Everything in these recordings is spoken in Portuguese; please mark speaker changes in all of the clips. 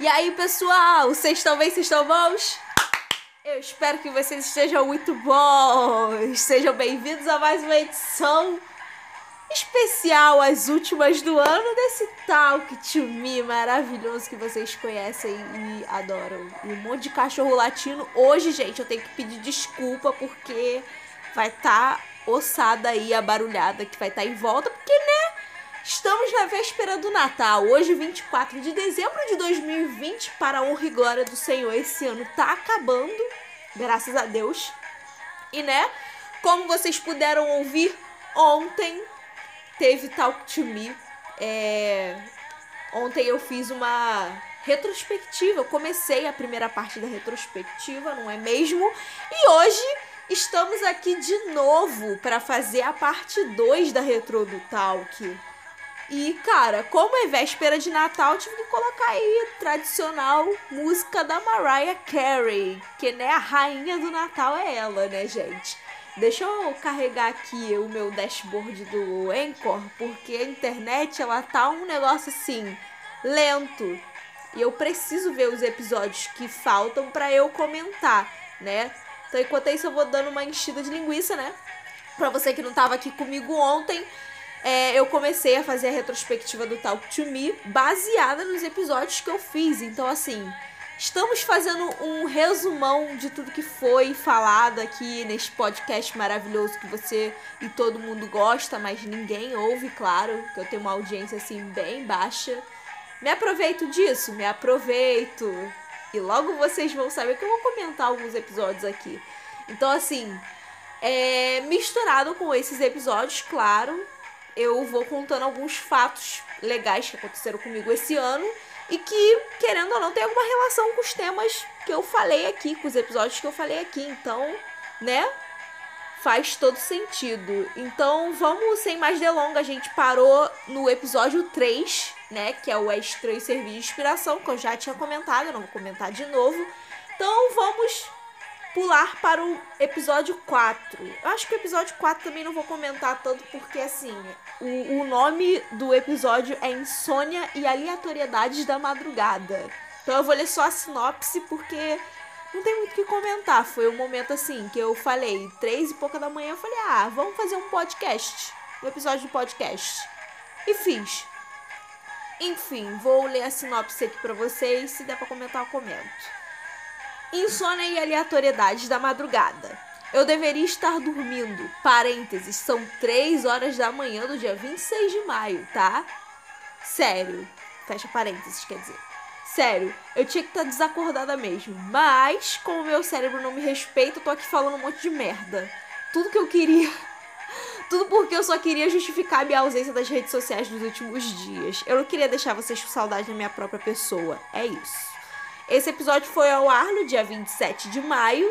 Speaker 1: E aí, pessoal, vocês bem? Vocês estão bons? Eu espero que vocês estejam muito bons. Sejam bem-vindos a mais uma edição especial, as últimas do ano, desse Talk to Me maravilhoso que vocês conhecem e adoram. E um monte de cachorro latino. Hoje, gente, eu tenho que pedir desculpa porque vai estar tá ossada aí a barulhada que vai estar tá em volta, porque, na véspera do Natal, hoje 24 de dezembro de 2020, para a honra e glória do Senhor. Esse ano tá acabando, graças a Deus. E né, como vocês puderam ouvir ontem, teve Talk to Me. É... Ontem eu fiz uma retrospectiva, eu comecei a primeira parte da retrospectiva, não é mesmo? E hoje estamos aqui de novo para fazer a parte 2 da Retro do Talk. E, cara, como é véspera de Natal, tive que colocar aí tradicional música da Mariah Carey, que né, a rainha do Natal é ela, né, gente? Deixa eu carregar aqui o meu dashboard do Anchor, porque a internet ela tá um negócio assim lento. E eu preciso ver os episódios que faltam para eu comentar, né? Então, enquanto isso, eu vou dando uma enchida de linguiça, né? Pra você que não tava aqui comigo ontem, é, eu comecei a fazer a retrospectiva do Talk to Me baseada nos episódios que eu fiz. Então, assim, estamos fazendo um resumão de tudo que foi falado aqui neste podcast maravilhoso que você e todo mundo gosta, mas ninguém ouve, claro, que eu tenho uma audiência assim bem baixa. Me aproveito disso, me aproveito. E logo vocês vão saber que eu vou comentar alguns episódios aqui. Então, assim, é, misturado com esses episódios, claro, eu vou contando alguns fatos legais que aconteceram comigo esse ano e que, querendo ou não, tem alguma relação com os temas que eu falei aqui, com os episódios que eu falei aqui. Então, né? Faz todo sentido. Então, vamos, sem mais delongas, a gente parou no episódio 3, né? Que é o Extra e Servir de Inspiração, que eu já tinha comentado, eu não vou comentar de novo. Então, vamos pular para o episódio 4. Eu acho que o episódio 4 também não vou comentar tanto, porque assim, o, o nome do episódio é Insônia e Aleatoriedades da Madrugada. Então eu vou ler só a sinopse, porque não tem muito o que comentar. Foi um momento assim que eu falei, três e pouca da manhã, eu falei, ah, vamos fazer um podcast. Um episódio de podcast. E fiz. Enfim, vou ler a sinopse aqui pra vocês. Se der pra comentar, eu comento. Insônia e aleatoriedades da madrugada. Eu deveria estar dormindo. Parênteses, são 3 horas da manhã do dia 26 de maio, tá? Sério. Fecha parênteses, quer dizer. Sério, eu tinha que estar desacordada mesmo. Mas, como meu cérebro não me respeita, eu tô aqui falando um monte de merda. Tudo que eu queria. Tudo porque eu só queria justificar a minha ausência das redes sociais nos últimos dias. Eu não queria deixar vocês com saudade da minha própria pessoa. É isso. Esse episódio foi ao ar no dia 27 de maio,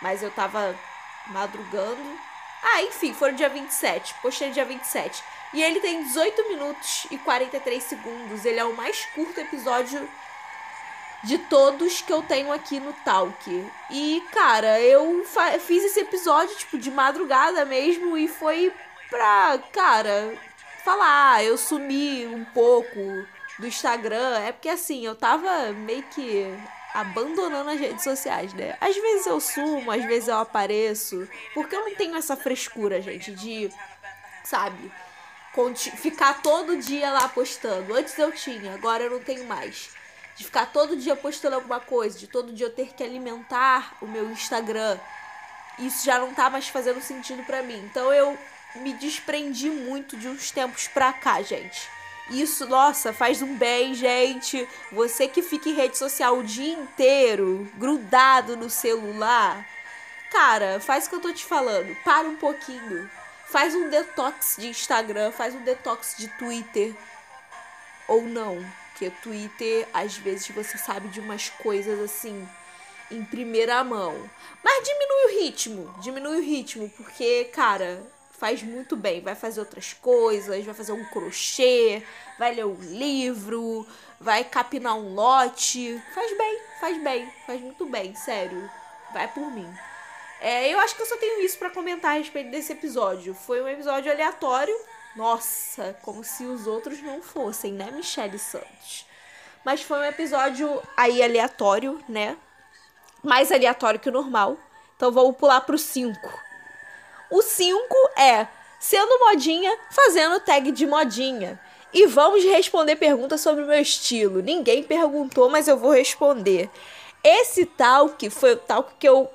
Speaker 1: mas eu tava madrugando. Ah, enfim, foi no dia 27. Postei no dia 27. E ele tem 18 minutos e 43 segundos. Ele é o mais curto episódio de todos que eu tenho aqui no Talk. E, cara, eu fiz esse episódio, tipo, de madrugada mesmo. E foi pra, cara, falar. Eu sumi um pouco do Instagram, é porque assim, eu tava meio que abandonando as redes sociais, né? Às vezes eu sumo, às vezes eu apareço, porque eu não tenho essa frescura, gente, de, sabe, ficar todo dia lá postando. Antes eu tinha, agora eu não tenho mais. De ficar todo dia postando alguma coisa, de todo dia eu ter que alimentar o meu Instagram. Isso já não tá mais fazendo sentido para mim. Então eu me desprendi muito de uns tempos pra cá, gente. Isso, nossa, faz um bem, gente. Você que fica em rede social o dia inteiro, grudado no celular. Cara, faz o que eu tô te falando. Para um pouquinho. Faz um detox de Instagram, faz um detox de Twitter. Ou não. Porque Twitter, às vezes, você sabe de umas coisas assim em primeira mão. Mas diminui o ritmo. Diminui o ritmo, porque, cara, faz muito bem. Vai fazer outras coisas, vai fazer um crochê, vai ler um livro, vai capinar um lote. Faz bem, faz bem, faz muito bem, sério. Vai por mim. É, eu acho que eu só tenho isso para comentar a respeito desse episódio. Foi um episódio aleatório. Nossa, como se os outros não fossem, né, Michelle Santos? Mas foi um episódio aí aleatório, né? Mais aleatório que o normal. Então vamos pular pro 5. O 5 é sendo modinha, fazendo tag de modinha. E vamos responder perguntas sobre o meu estilo. Ninguém perguntou, mas eu vou responder. Esse talk foi o talk que eu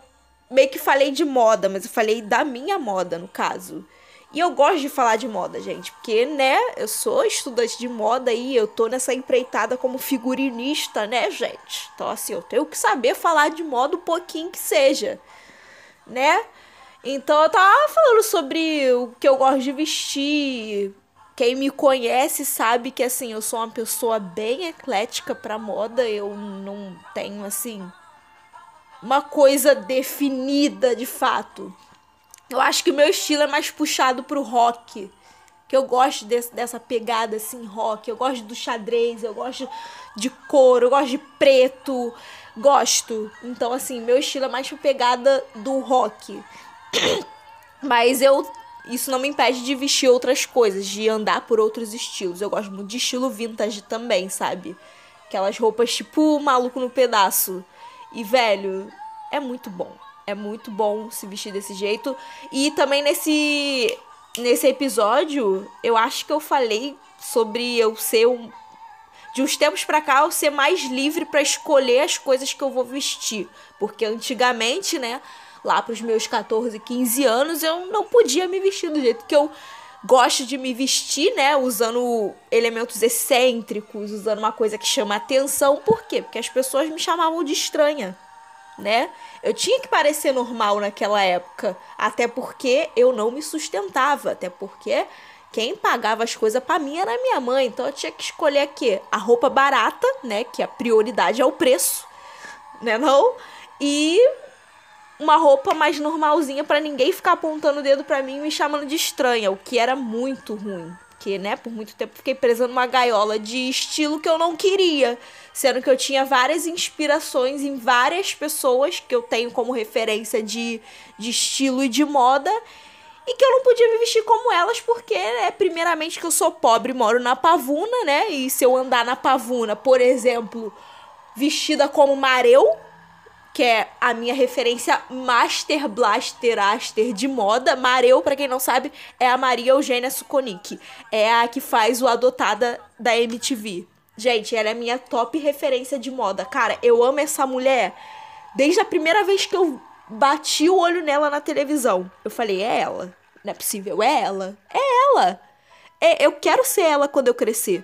Speaker 1: meio que falei de moda, mas eu falei da minha moda, no caso. E eu gosto de falar de moda, gente, porque, né, eu sou estudante de moda e eu tô nessa empreitada como figurinista, né, gente? Então, assim, eu tenho que saber falar de moda um pouquinho que seja, né? Então, eu tava falando sobre o que eu gosto de vestir. Quem me conhece sabe que, assim, eu sou uma pessoa bem eclética pra moda. Eu não tenho, assim, uma coisa definida de fato. Eu acho que o meu estilo é mais puxado pro rock. Que eu gosto desse, dessa pegada assim, rock. Eu gosto do xadrez, eu gosto de couro, eu gosto de preto. Gosto. Então, assim, meu estilo é mais pegada do rock. Mas eu. Isso não me impede de vestir outras coisas, de andar por outros estilos. Eu gosto muito de estilo vintage também, sabe? Aquelas roupas tipo maluco no pedaço. E, velho, é muito bom. É muito bom se vestir desse jeito. E também nesse nesse episódio, eu acho que eu falei sobre eu ser um de uns tempos para cá eu ser mais livre para escolher as coisas que eu vou vestir, porque antigamente, né, lá pros meus 14, 15 anos, eu não podia me vestir do jeito que eu gosto de me vestir, né? Usando elementos excêntricos, usando uma coisa que chama atenção. Por quê? Porque as pessoas me chamavam de estranha né? Eu tinha que parecer normal naquela época, até porque eu não me sustentava, até porque quem pagava as coisas para mim era minha mãe, então eu tinha que escolher aqui a roupa barata, né, que a prioridade é o preço, né, não? E uma roupa mais normalzinha para ninguém ficar apontando o dedo para mim e me chamando de estranha, o que era muito ruim. Porque, né, por muito tempo fiquei presa numa gaiola de estilo que eu não queria. Sendo que eu tinha várias inspirações em várias pessoas que eu tenho como referência de, de estilo e de moda. E que eu não podia me vestir como elas, porque, né, primeiramente, que eu sou pobre, moro na pavuna, né? E se eu andar na pavuna, por exemplo, vestida como Mareu, que é a minha referência Master Blaster Aster de moda. Mareu, para quem não sabe, é a Maria Eugênia Sukonik. É a que faz o Adotada da MTV. Gente, ela é minha top referência de moda. Cara, eu amo essa mulher. Desde a primeira vez que eu bati o olho nela na televisão. Eu falei, é ela. Não é possível, é ela. É ela. É, eu quero ser ela quando eu crescer.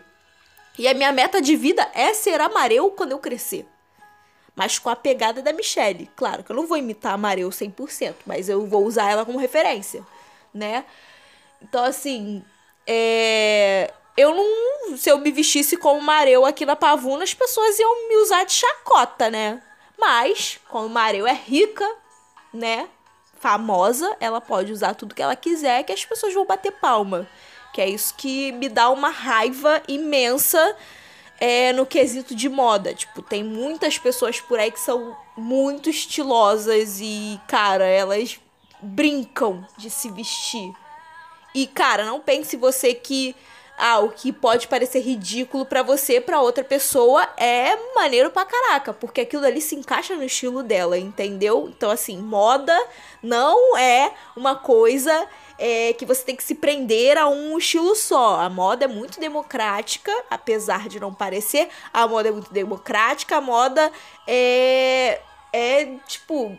Speaker 1: E a minha meta de vida é ser a Mareu quando eu crescer mas com a pegada da Michelle. Claro que eu não vou imitar a Mareu 100%, mas eu vou usar ela como referência, né? Então, assim, é... eu não. Se eu me vestisse como Mareu aqui na Pavuna, as pessoas iam me usar de chacota, né? Mas, como Mareu é rica, né? Famosa, ela pode usar tudo que ela quiser, que as pessoas vão bater palma. Que é isso que me dá uma raiva imensa é no quesito de moda. Tipo, tem muitas pessoas por aí que são muito estilosas e, cara, elas brincam de se vestir. E, cara, não pense você que ah, o que pode parecer ridículo para você, para outra pessoa é maneiro pra caraca, porque aquilo ali se encaixa no estilo dela, entendeu? Então, assim, moda não é uma coisa é, que você tem que se prender a um estilo só. A moda é muito democrática, apesar de não parecer. A moda é muito democrática, a moda é. É tipo.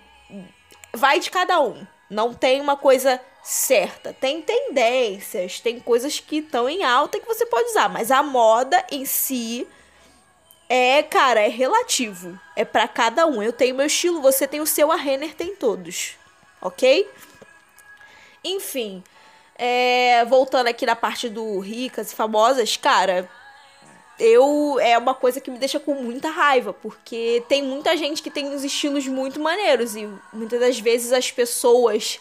Speaker 1: Vai de cada um. Não tem uma coisa certa. Tem tendências, tem coisas que estão em alta que você pode usar, mas a moda em si é, cara, é relativo. É para cada um. Eu tenho meu estilo, você tem o seu, a Renner tem todos. OK? Enfim, é, voltando aqui na parte do ricas e famosas, cara, eu é uma coisa que me deixa com muita raiva, porque tem muita gente que tem uns estilos muito maneiros e muitas das vezes as pessoas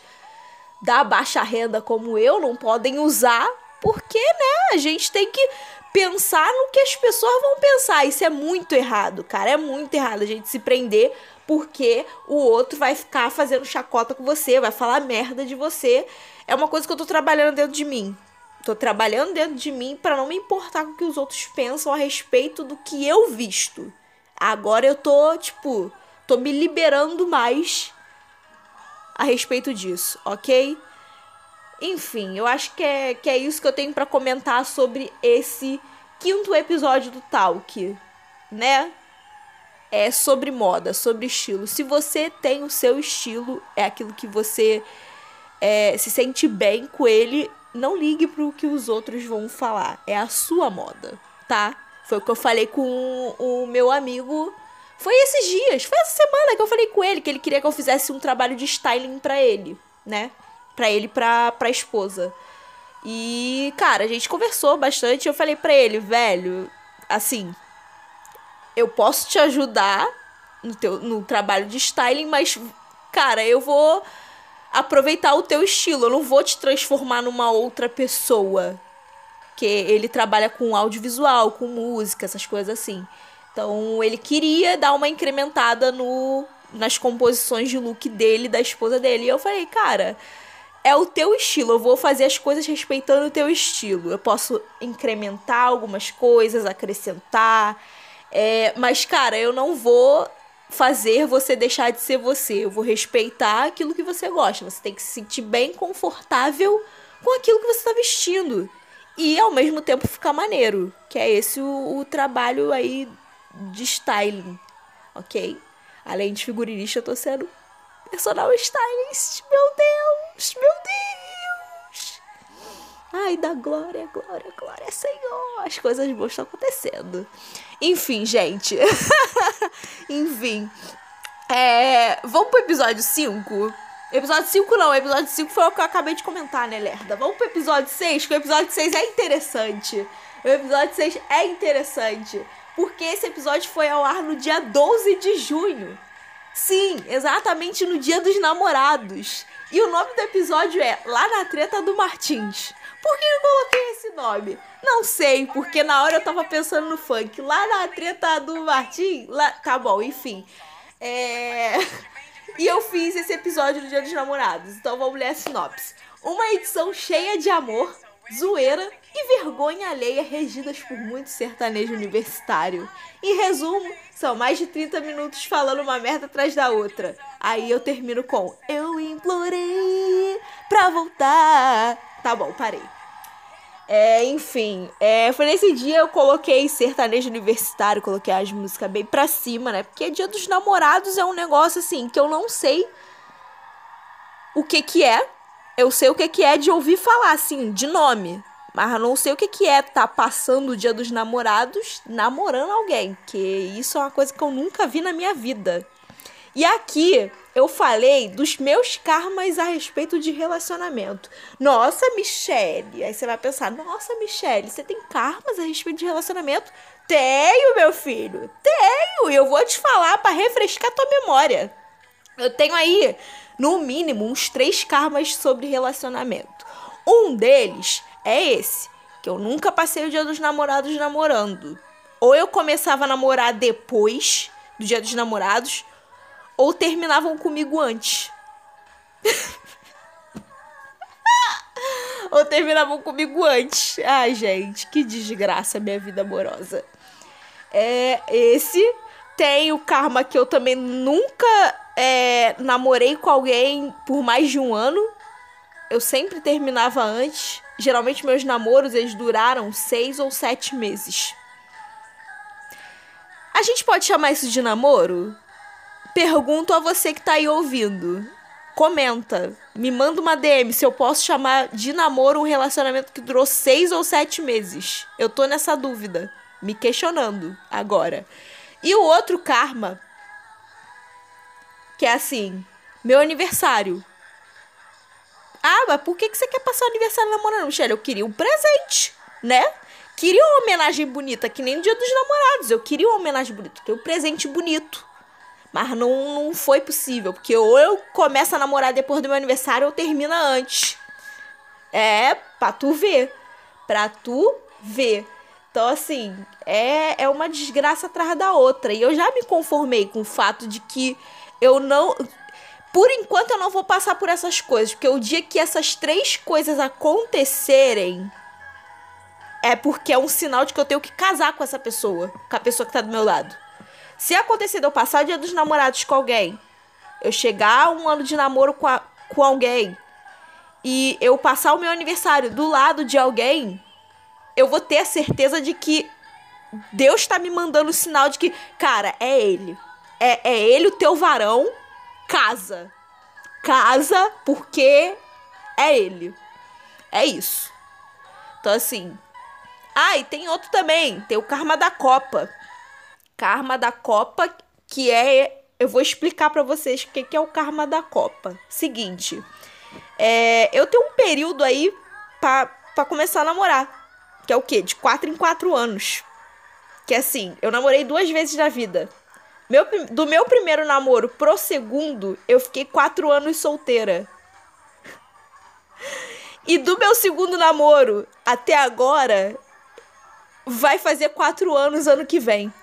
Speaker 1: da baixa renda como eu não podem usar, porque, né, a gente tem que pensar no que as pessoas vão pensar. Isso é muito errado, cara, é muito errado a gente se prender porque o outro vai ficar fazendo chacota com você, vai falar merda de você. É uma coisa que eu tô trabalhando dentro de mim. Tô trabalhando dentro de mim para não me importar com o que os outros pensam a respeito do que eu visto. Agora eu tô, tipo, tô me liberando mais a respeito disso, ok? Enfim, eu acho que é, que é isso que eu tenho para comentar sobre esse quinto episódio do Talk, né? É sobre moda, sobre estilo. Se você tem o seu estilo, é aquilo que você é, se sente bem com ele, não ligue pro que os outros vão falar. É a sua moda, tá? Foi o que eu falei com o meu amigo. Foi esses dias, foi essa semana que eu falei com ele que ele queria que eu fizesse um trabalho de styling para ele, né? Para ele pra pra esposa. E, cara, a gente conversou bastante. Eu falei pra ele, velho, assim, eu posso te ajudar no, teu, no trabalho de styling, mas, cara, eu vou aproveitar o teu estilo. Eu não vou te transformar numa outra pessoa. Que ele trabalha com audiovisual, com música, essas coisas assim. Então ele queria dar uma incrementada no nas composições de look dele, da esposa dele. E eu falei, cara, é o teu estilo. Eu vou fazer as coisas respeitando o teu estilo. Eu posso incrementar algumas coisas, acrescentar. É, mas, cara, eu não vou fazer você deixar de ser você. Eu vou respeitar aquilo que você gosta. Você tem que se sentir bem confortável com aquilo que você está vestindo. E ao mesmo tempo ficar maneiro. Que é esse o, o trabalho aí de styling. Ok? Além de figurinista, eu tô sendo personal stylist. Meu Deus! Meu! Ai, da glória, glória, glória, Senhor! As coisas boas estão acontecendo. Enfim, gente. Enfim. É, vamos pro episódio 5? Episódio 5 não, episódio 5 foi o que eu acabei de comentar, né, Lerda? Vamos pro episódio 6, que o episódio 6 é interessante. O episódio 6 é interessante. Porque esse episódio foi ao ar no dia 12 de junho. Sim, exatamente no dia dos namorados. E o nome do episódio é Lá na Treta do Martins. Por que eu coloquei esse nome? Não sei, porque na hora eu tava pensando no funk. Lá na treta do Martim. Lá... Tá bom, enfim. É. E eu fiz esse episódio do Dia dos Namorados. Então vamos ler a sinopse. Uma edição cheia de amor, zoeira e vergonha alheia regidas por muito sertanejo universitário. Em resumo, são mais de 30 minutos falando uma merda atrás da outra. Aí eu termino com Eu implorei pra voltar. Tá bom, parei. É, enfim, é, foi nesse dia eu coloquei sertanejo universitário, coloquei as músicas bem pra cima, né? Porque dia dos namorados é um negócio assim que eu não sei o que que é. Eu sei o que que é de ouvir falar, assim, de nome. Mas não sei o que que é tá passando o dia dos namorados namorando alguém. Que isso é uma coisa que eu nunca vi na minha vida. E aqui eu falei dos meus karmas a respeito de relacionamento. Nossa, Michelle. Aí você vai pensar: Nossa, Michelle, você tem karmas a respeito de relacionamento? Tenho, meu filho. Tenho. E eu vou te falar para refrescar tua memória. Eu tenho aí, no mínimo, uns três karmas sobre relacionamento. Um deles é esse, que eu nunca passei o dia dos namorados namorando. Ou eu começava a namorar depois do dia dos namorados, ou terminavam comigo antes. ou terminavam comigo antes. Ai, gente, que desgraça minha vida amorosa. É esse tem o karma que eu também nunca é, namorei com alguém por mais de um ano. Eu sempre terminava antes. Geralmente meus namoros eles duraram seis ou sete meses. A gente pode chamar isso de namoro? Pergunto a você que tá aí ouvindo. Comenta, me manda uma DM se eu posso chamar de namoro um relacionamento que durou seis ou sete meses. Eu tô nessa dúvida, me questionando agora. E o outro karma, que é assim, meu aniversário. Ah, mas por que, que você quer passar o aniversário namorando, Michelle? Eu queria um presente, né? Queria uma homenagem bonita, que nem no dia dos namorados. Eu queria uma homenagem bonita, queria um presente bonito. Mas não, não foi possível, porque ou eu começo a namorar depois do meu aniversário ou termina antes. É, pra tu ver. Pra tu ver. Então, assim, é, é uma desgraça atrás da outra. E eu já me conformei com o fato de que eu não. Por enquanto eu não vou passar por essas coisas. Porque o dia que essas três coisas acontecerem, é porque é um sinal de que eu tenho que casar com essa pessoa, com a pessoa que tá do meu lado. Se acontecer de eu passar o dia dos namorados com alguém, eu chegar um ano de namoro com, a, com alguém e eu passar o meu aniversário do lado de alguém, eu vou ter a certeza de que Deus está me mandando o sinal de que, cara, é ele. É, é ele o teu varão. Casa. Casa porque é ele. É isso. Então, assim. Ah, e tem outro também. Tem o karma da Copa. Karma da Copa, que é. Eu vou explicar para vocês o que, que é o karma da Copa. Seguinte. É, eu tenho um período aí para começar a namorar. Que é o quê? De 4 em 4 anos. Que assim, eu namorei duas vezes na vida. Meu, do meu primeiro namoro pro segundo, eu fiquei quatro anos solteira. E do meu segundo namoro até agora, vai fazer quatro anos ano que vem.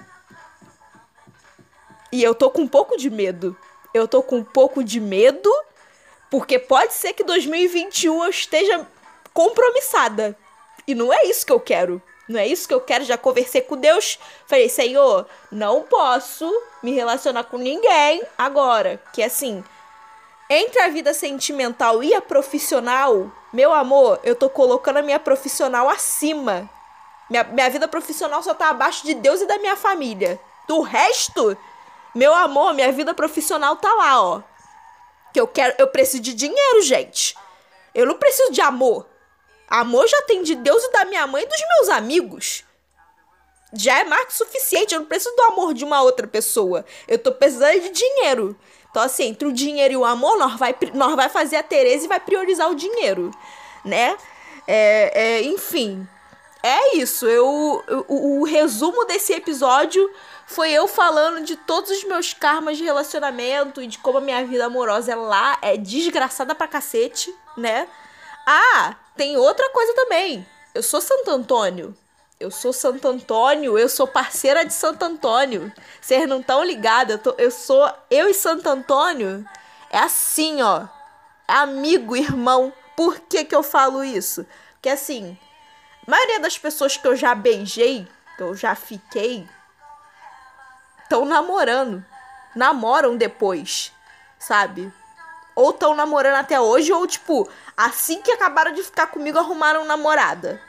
Speaker 1: E eu tô com um pouco de medo. Eu tô com um pouco de medo, porque pode ser que 2021 eu esteja compromissada. E não é isso que eu quero. Não é isso que eu quero. Já conversei com Deus. Falei, Senhor, não posso me relacionar com ninguém agora. Que assim, entre a vida sentimental e a profissional, meu amor, eu tô colocando a minha profissional acima. Minha, minha vida profissional só tá abaixo de Deus e da minha família. Do resto, meu amor, minha vida profissional tá lá, ó. Que eu quero, eu preciso de dinheiro, gente. Eu não preciso de amor. Amor já tem de Deus e da minha mãe e dos meus amigos. Já é que suficiente. Eu não preciso do amor de uma outra pessoa. Eu tô precisando de dinheiro. Então, assim, entre o dinheiro e o amor, nós vai, nós vai fazer a Tereza e vai priorizar o dinheiro, né? É, é, enfim, é isso. Eu, o, o resumo desse episódio foi eu falando de todos os meus karmas de relacionamento e de como a minha vida amorosa é lá é desgraçada pra cacete, né? Ah, tem outra coisa também. Eu sou Santo Antônio. Eu sou Santo Antônio, eu sou parceira de Santo Antônio. Vocês não estão ligados, eu, eu sou. Eu e Santo Antônio é assim, ó. Amigo, irmão. Por que, que eu falo isso? Porque assim, a maioria das pessoas que eu já beijei, que eu já fiquei, estão namorando. Namoram depois, sabe? Ou estão namorando até hoje, ou tipo, assim que acabaram de ficar comigo, arrumaram namorada.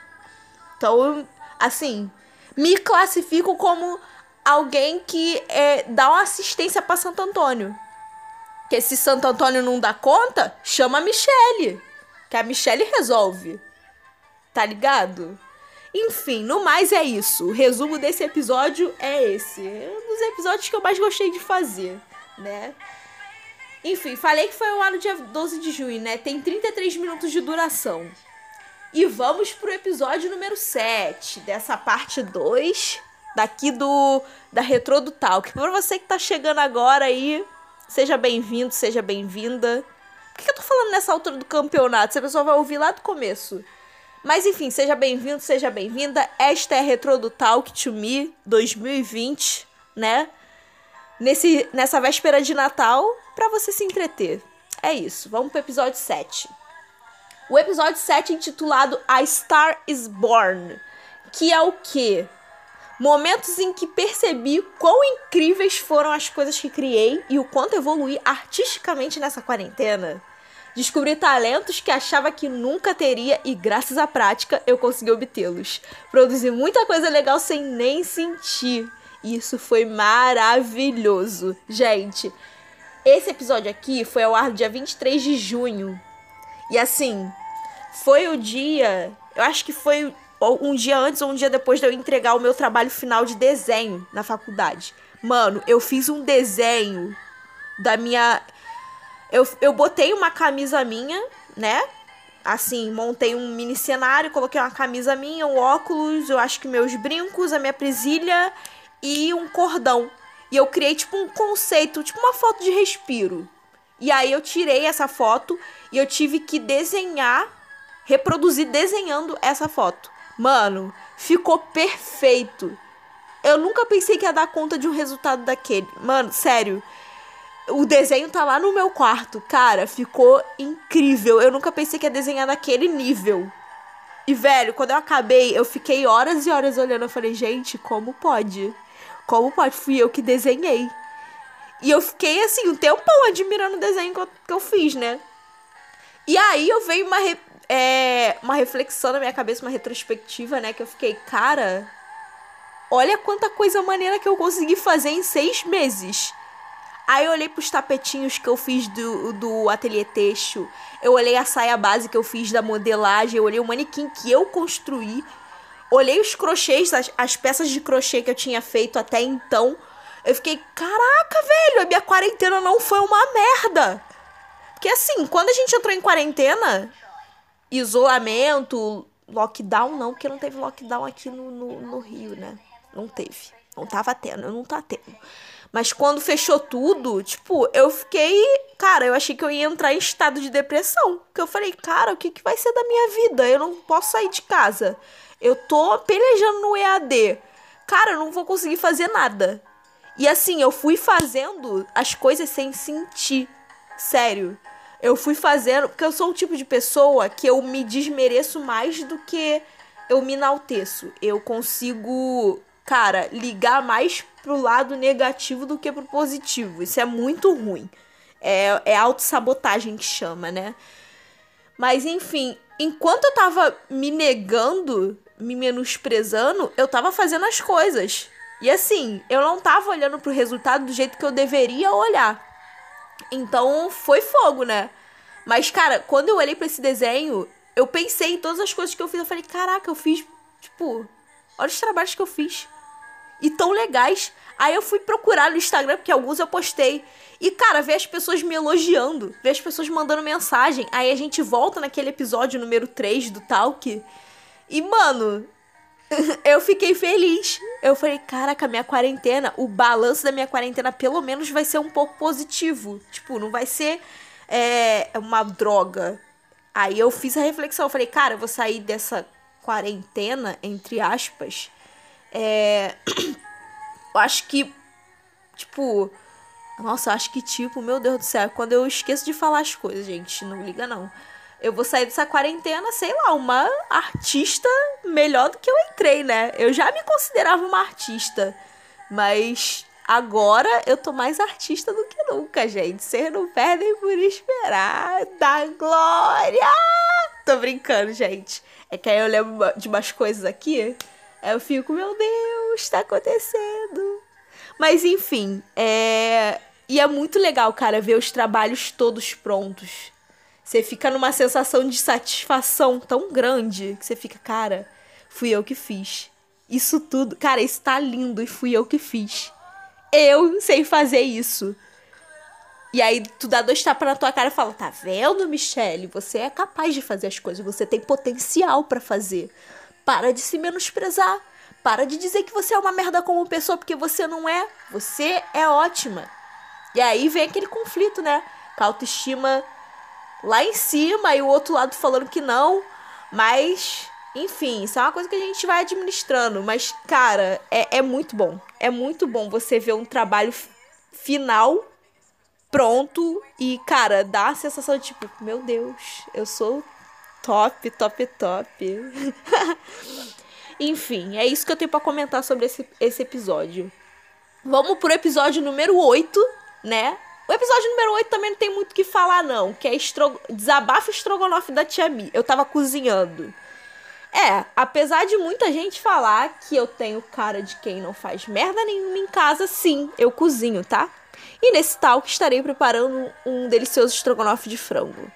Speaker 1: Então, assim, me classifico como alguém que é, dá uma assistência para Santo Antônio. Que se Santo Antônio não dá conta, chama a Michele. Que a Michele resolve. Tá ligado? Enfim, no mais é isso. O resumo desse episódio é esse. É um dos episódios que eu mais gostei de fazer, né? Enfim, falei que foi lá no dia 12 de junho, né? Tem 33 minutos de duração. E vamos pro episódio número 7 dessa parte 2 daqui do da Retro do Talk. Para você que tá chegando agora aí, seja bem-vindo, seja bem-vinda. Por que eu tô falando nessa altura do campeonato? Se a pessoa vai ouvir lá do começo. Mas enfim, seja bem-vindo, seja bem-vinda. Esta é a Retro do Talk to Me 2020, né? Nesse, nessa véspera de Natal, para você se entreter. É isso, vamos pro episódio 7. O episódio 7 é intitulado A Star is Born, que é o que? Momentos em que percebi quão incríveis foram as coisas que criei e o quanto evolui artisticamente nessa quarentena. Descobri talentos que achava que nunca teria e, graças à prática, eu consegui obtê-los. Produzi muita coisa legal sem nem sentir. Isso foi maravilhoso. Gente, esse episódio aqui foi ao ar no dia 23 de junho. E assim, foi o dia. Eu acho que foi um dia antes ou um dia depois de eu entregar o meu trabalho final de desenho na faculdade. Mano, eu fiz um desenho da minha. Eu, eu botei uma camisa minha, né? Assim, montei um mini cenário, coloquei uma camisa minha, um óculos, eu acho que meus brincos, a minha presilha e um cordão. E eu criei, tipo, um conceito, tipo uma foto de respiro. E aí eu tirei essa foto e eu tive que desenhar, reproduzir desenhando essa foto. Mano, ficou perfeito. Eu nunca pensei que ia dar conta de um resultado daquele. Mano, sério. O desenho tá lá no meu quarto. Cara, ficou incrível. Eu nunca pensei que ia desenhar naquele nível. E, velho, quando eu acabei, eu fiquei horas e horas olhando. Eu falei, gente, como pode? Como pode? Fui eu que desenhei. E eu fiquei, assim, um tempão admirando o desenho que eu, fiz, né? E aí eu veio uma, re, é, uma reflexão na minha cabeça, uma retrospectiva, né? Que eu fiquei, cara, olha quanta coisa maneira que eu consegui fazer em seis meses. Aí eu olhei pros tapetinhos que eu fiz do, do ateliê texto. Eu olhei a saia base que eu fiz da modelagem. Eu olhei o manequim que eu construí. Olhei os crochês, as, as peças de crochê que eu tinha feito até então. Eu fiquei, caraca, velho, a minha quarentena não foi uma merda. Porque assim, quando a gente entrou em quarentena, isolamento, lockdown não, porque não teve lockdown aqui no, no, no Rio, né? Não teve. Não tava tendo, não tá tendo. Mas quando fechou tudo, tipo, eu fiquei. Cara, eu achei que eu ia entrar em estado de depressão. Porque eu falei, cara, o que, que vai ser da minha vida? Eu não posso sair de casa. Eu tô pelejando no EAD. Cara, eu não vou conseguir fazer nada. E assim, eu fui fazendo as coisas sem sentir. Sério. Eu fui fazendo. Porque eu sou o tipo de pessoa que eu me desmereço mais do que eu me enalteço. Eu consigo, cara, ligar mais pro lado negativo do que pro positivo. Isso é muito ruim. É, é autossabotagem que chama, né? Mas enfim, enquanto eu tava me negando, me menosprezando, eu tava fazendo as coisas. E assim, eu não tava olhando pro resultado do jeito que eu deveria olhar. Então foi fogo, né? Mas, cara, quando eu olhei para esse desenho, eu pensei em todas as coisas que eu fiz. Eu falei, caraca, eu fiz, tipo, olha os trabalhos que eu fiz. E tão legais. Aí eu fui procurar no Instagram, porque alguns eu postei. E, cara, ver as pessoas me elogiando, ver as pessoas mandando mensagem. Aí a gente volta naquele episódio número 3 do Talk. E, mano, eu fiquei feliz. Eu falei, caraca, minha quarentena, o balanço da minha quarentena pelo menos vai ser um pouco positivo. Tipo, não vai ser é, uma droga. Aí eu fiz a reflexão, eu falei, cara, eu vou sair dessa quarentena, entre aspas. É... Eu acho que, tipo. Nossa, eu acho que, tipo, meu Deus do céu, quando eu esqueço de falar as coisas, gente, não liga não eu vou sair dessa quarentena, sei lá, uma artista melhor do que eu entrei, né? Eu já me considerava uma artista, mas agora eu tô mais artista do que nunca, gente. Vocês não perdem por esperar da glória! Tô brincando, gente. É que aí eu lembro de umas coisas aqui, eu fico, meu Deus, tá acontecendo. Mas enfim, é. E é muito legal, cara, ver os trabalhos todos prontos você fica numa sensação de satisfação tão grande que você fica, cara, fui eu que fiz. Isso tudo, cara, isso tá lindo e fui eu que fiz. Eu sei fazer isso. E aí tu dá dois tapas na tua cara e fala: "Tá vendo, Michelle? Você é capaz de fazer as coisas, você tem potencial para fazer. Para de se menosprezar. Para de dizer que você é uma merda como pessoa porque você não é. Você é ótima." E aí vem aquele conflito, né? Com a autoestima lá em cima e o outro lado falando que não. Mas, enfim, isso é uma coisa que a gente vai administrando. Mas, cara, é, é muito bom. É muito bom você ver um trabalho final pronto e, cara, dá a sensação de tipo, meu Deus, eu sou top, top, top. Enfim, é isso que eu tenho para comentar sobre esse, esse episódio. Vamos pro episódio número 8, né? O episódio número 8 também não tem muito o que falar, não. Que é estro... desabafo estrogonofe da tia Mi. Eu tava cozinhando. É, apesar de muita gente falar que eu tenho cara de quem não faz merda nenhuma em casa, sim, eu cozinho, tá? E nesse tal que estarei preparando um delicioso estrogonofe de frango.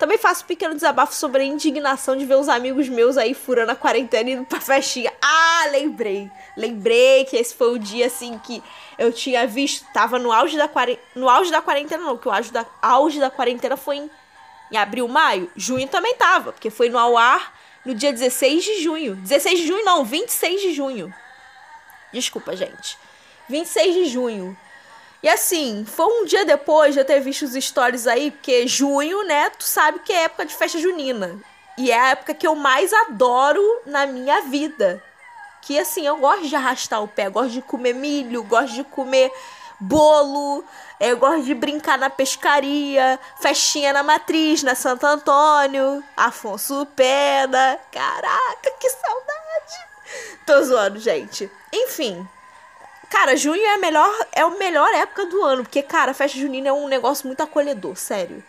Speaker 1: Também faço um pequeno desabafo sobre a indignação de ver os amigos meus aí furando a quarentena e indo pra festinha. Ah, lembrei. Lembrei que esse foi o dia, assim, que eu tinha visto. Tava no auge da quarentena. No auge da quarentena, não, que o auge da, auge da quarentena foi em, em abril, maio. Junho também tava, porque foi no ao ar no dia 16 de junho. 16 de junho, não, 26 de junho. Desculpa, gente. 26 de junho. E assim, foi um dia depois de eu ter visto os stories aí, porque junho, né, tu sabe que é época de festa junina. E é a época que eu mais adoro na minha vida. Que assim, eu gosto de arrastar o pé, gosto de comer milho, gosto de comer bolo, eu gosto de brincar na pescaria, festinha na Matriz, na Santo Antônio, Afonso Pena. Caraca, que saudade! Tô zoando, gente. Enfim. Cara, junho é a melhor, é a melhor época do ano, porque, cara, a festa junina é um negócio muito acolhedor, sério.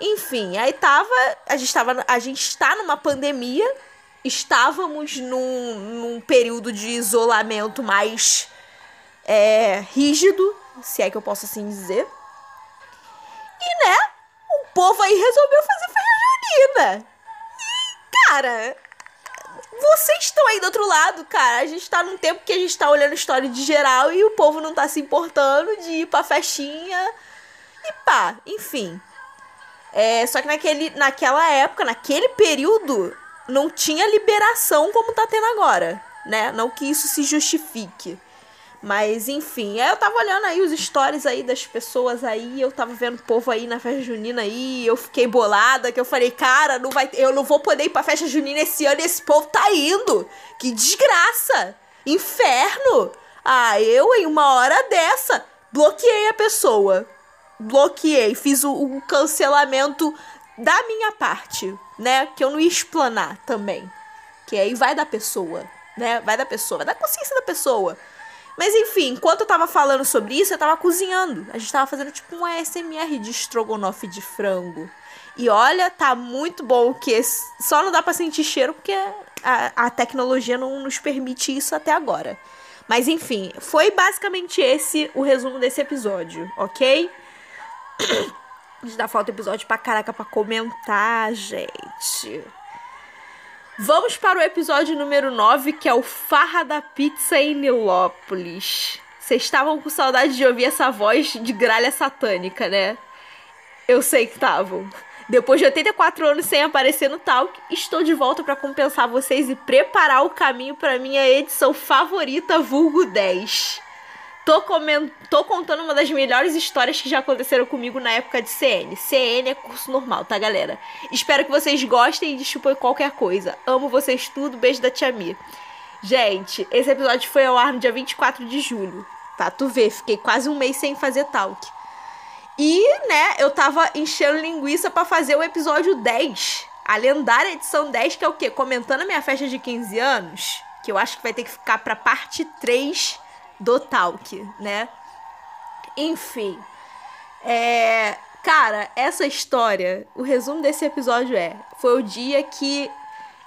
Speaker 1: Enfim, aí tava. A gente tava. A gente está numa pandemia. Estávamos num, num período de isolamento mais é, rígido, se é que eu posso assim dizer. E, né, o povo aí resolveu fazer festa junina. E, cara, vocês estão aí do outro lado, cara. A gente tá num tempo que a gente tá olhando história de geral e o povo não tá se importando de ir pra festinha. E pá, enfim. É, só que naquele, naquela época, naquele período, não tinha liberação como tá tendo agora, né? Não que isso se justifique. Mas enfim, eu tava olhando aí os stories aí das pessoas aí, eu tava vendo o povo aí na festa junina aí, eu fiquei bolada, que eu falei, cara, não vai, eu não vou poder ir pra festa junina esse ano e esse povo tá indo. Que desgraça! Inferno! Ah, eu em uma hora dessa bloqueei a pessoa. Bloqueei, fiz o, o cancelamento da minha parte, né? Que eu não ia explanar também. Que aí vai da pessoa, né? Vai da pessoa, vai da consciência da pessoa. Mas enfim, enquanto eu tava falando sobre isso, eu tava cozinhando. A gente tava fazendo tipo um ASMR de estrogonofe de frango. E olha, tá muito bom que só não dá para sentir cheiro porque a, a tecnologia não nos permite isso até agora. Mas enfim, foi basicamente esse o resumo desse episódio, ok? A gente dá falta episódio pra caraca pra comentar, gente. Vamos para o episódio número 9, que é o Farra da Pizza em Nilópolis. Vocês estavam com saudade de ouvir essa voz de gralha satânica, né? Eu sei que estavam. Depois de 84 anos sem aparecer no Talk, estou de volta para compensar vocês e preparar o caminho para minha edição favorita, vulgo 10. Tô, coment... Tô contando uma das melhores histórias que já aconteceram comigo na época de CN. CN é curso normal, tá, galera? Espero que vocês gostem e desculpem qualquer coisa. Amo vocês tudo. Beijo da Tia Mi. Gente, esse episódio foi ao ar no dia 24 de julho. Tá, tu vê, fiquei quase um mês sem fazer talk. E, né, eu tava enchendo linguiça para fazer o episódio 10. A lendária edição 10, que é o quê? Comentando a minha festa de 15 anos. Que eu acho que vai ter que ficar pra parte 3 do Talk, né? Enfim. É, cara, essa história, o resumo desse episódio é: foi o dia que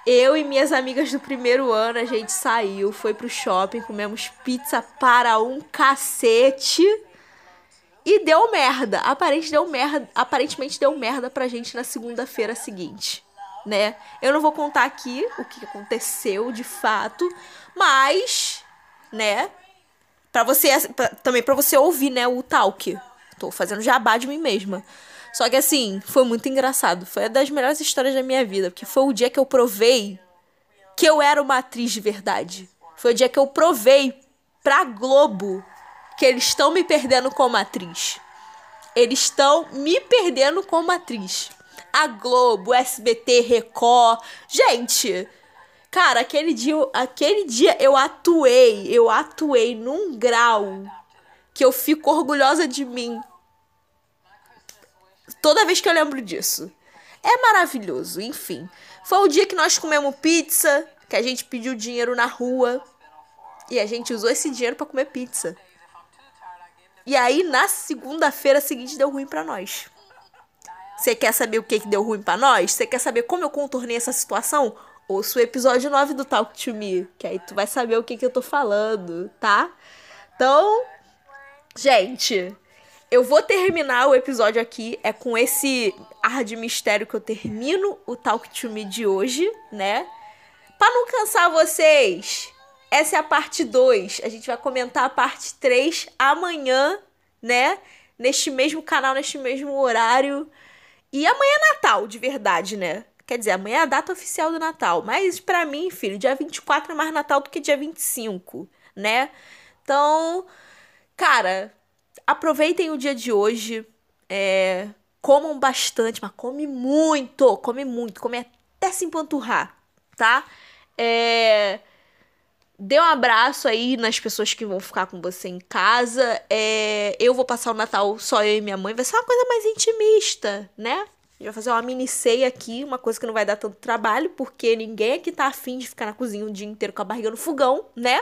Speaker 1: eu e minhas amigas do primeiro ano a gente saiu, foi pro shopping, comemos pizza para um cacete e deu merda. Aparentemente deu merda, aparentemente deu merda pra gente na segunda-feira seguinte, né? Eu não vou contar aqui o que aconteceu de fato, mas, né? Para você pra, também para você ouvir, né, o talk. Tô fazendo jabá de mim mesma. Só que assim, foi muito engraçado. Foi uma das melhores histórias da minha vida, porque foi o dia que eu provei que eu era uma atriz de verdade. Foi o dia que eu provei pra Globo que eles estão me perdendo como atriz. Eles estão me perdendo como atriz. A Globo, SBT, Record. Gente, Cara, aquele dia, aquele dia eu atuei, eu atuei num grau que eu fico orgulhosa de mim. Toda vez que eu lembro disso. É maravilhoso, enfim. Foi o dia que nós comemos pizza, que a gente pediu dinheiro na rua. E a gente usou esse dinheiro para comer pizza. E aí, na segunda-feira seguinte, deu ruim para nós. Você quer saber o que, que deu ruim para nós? Você quer saber como eu contornei essa situação? Ouça o episódio 9 do Talk to Me, que aí tu vai saber o que, que eu tô falando, tá? Então, gente, eu vou terminar o episódio aqui. É com esse ar de mistério que eu termino o Talk to Me de hoje, né? Pra não cansar vocês, essa é a parte 2. A gente vai comentar a parte 3 amanhã, né? Neste mesmo canal, neste mesmo horário. E amanhã é Natal, de verdade, né? Quer dizer, amanhã é a data oficial do Natal. Mas para mim, filho, dia 24 é mais Natal do que dia 25, né? Então, cara, aproveitem o dia de hoje. É, comam bastante, mas come muito, come muito, come até se empanturrar, tá? É, dê um abraço aí nas pessoas que vão ficar com você em casa. É, eu vou passar o Natal só eu e minha mãe. Vai ser uma coisa mais intimista, né? Gente vai fazer uma mini ceia aqui, uma coisa que não vai dar tanto trabalho, porque ninguém aqui tá afim de ficar na cozinha o dia inteiro com a barriga no fogão, né?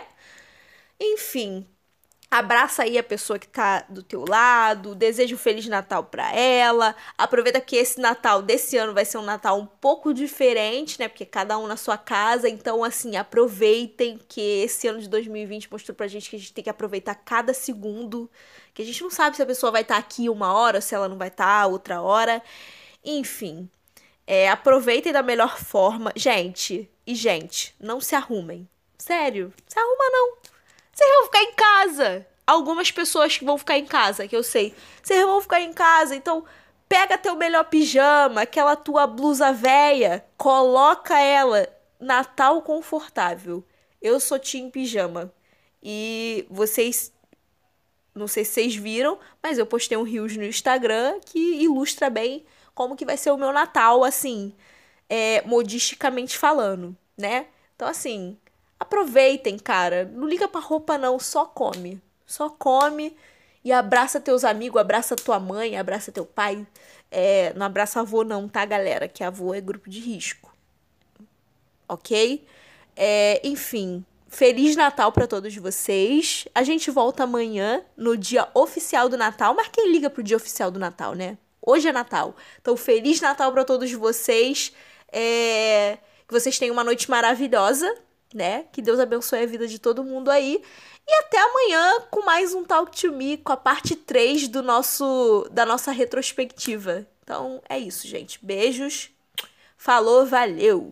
Speaker 1: Enfim, Abraça aí a pessoa que tá do teu lado, deseja um Feliz Natal para ela. Aproveita que esse Natal desse ano vai ser um Natal um pouco diferente, né? Porque cada um na sua casa. Então, assim, aproveitem que esse ano de 2020 mostrou pra gente que a gente tem que aproveitar cada segundo. Que a gente não sabe se a pessoa vai estar tá aqui uma hora, se ela não vai estar tá outra hora. Enfim, é, aproveitem da melhor forma. Gente, e gente, não se arrumem. Sério, se arruma não. Vocês vão ficar em casa. Algumas pessoas que vão ficar em casa, que eu sei. Vocês vão ficar em casa, então pega teu melhor pijama, aquela tua blusa velha, coloca ela Natal confortável. Eu sou Tim Pijama. E vocês não sei se vocês viram, mas eu postei um rios no Instagram que ilustra bem como que vai ser o meu Natal, assim, é, modisticamente falando, né? Então, assim, aproveitem, cara. Não liga pra roupa, não, só come. Só come e abraça teus amigos, abraça tua mãe, abraça teu pai. É, não abraça avô, não, tá, galera? Que avô é grupo de risco. Ok? É, enfim, Feliz Natal para todos vocês. A gente volta amanhã, no dia oficial do Natal. Mas quem liga pro dia oficial do Natal, né? Hoje é Natal. Então, Feliz Natal para todos vocês. É... Que vocês tenham uma noite maravilhosa né? Que Deus abençoe a vida de todo mundo aí. E até amanhã com mais um Talk to Me, com a parte 3 do nosso da nossa retrospectiva. Então é isso, gente. Beijos. Falou, valeu.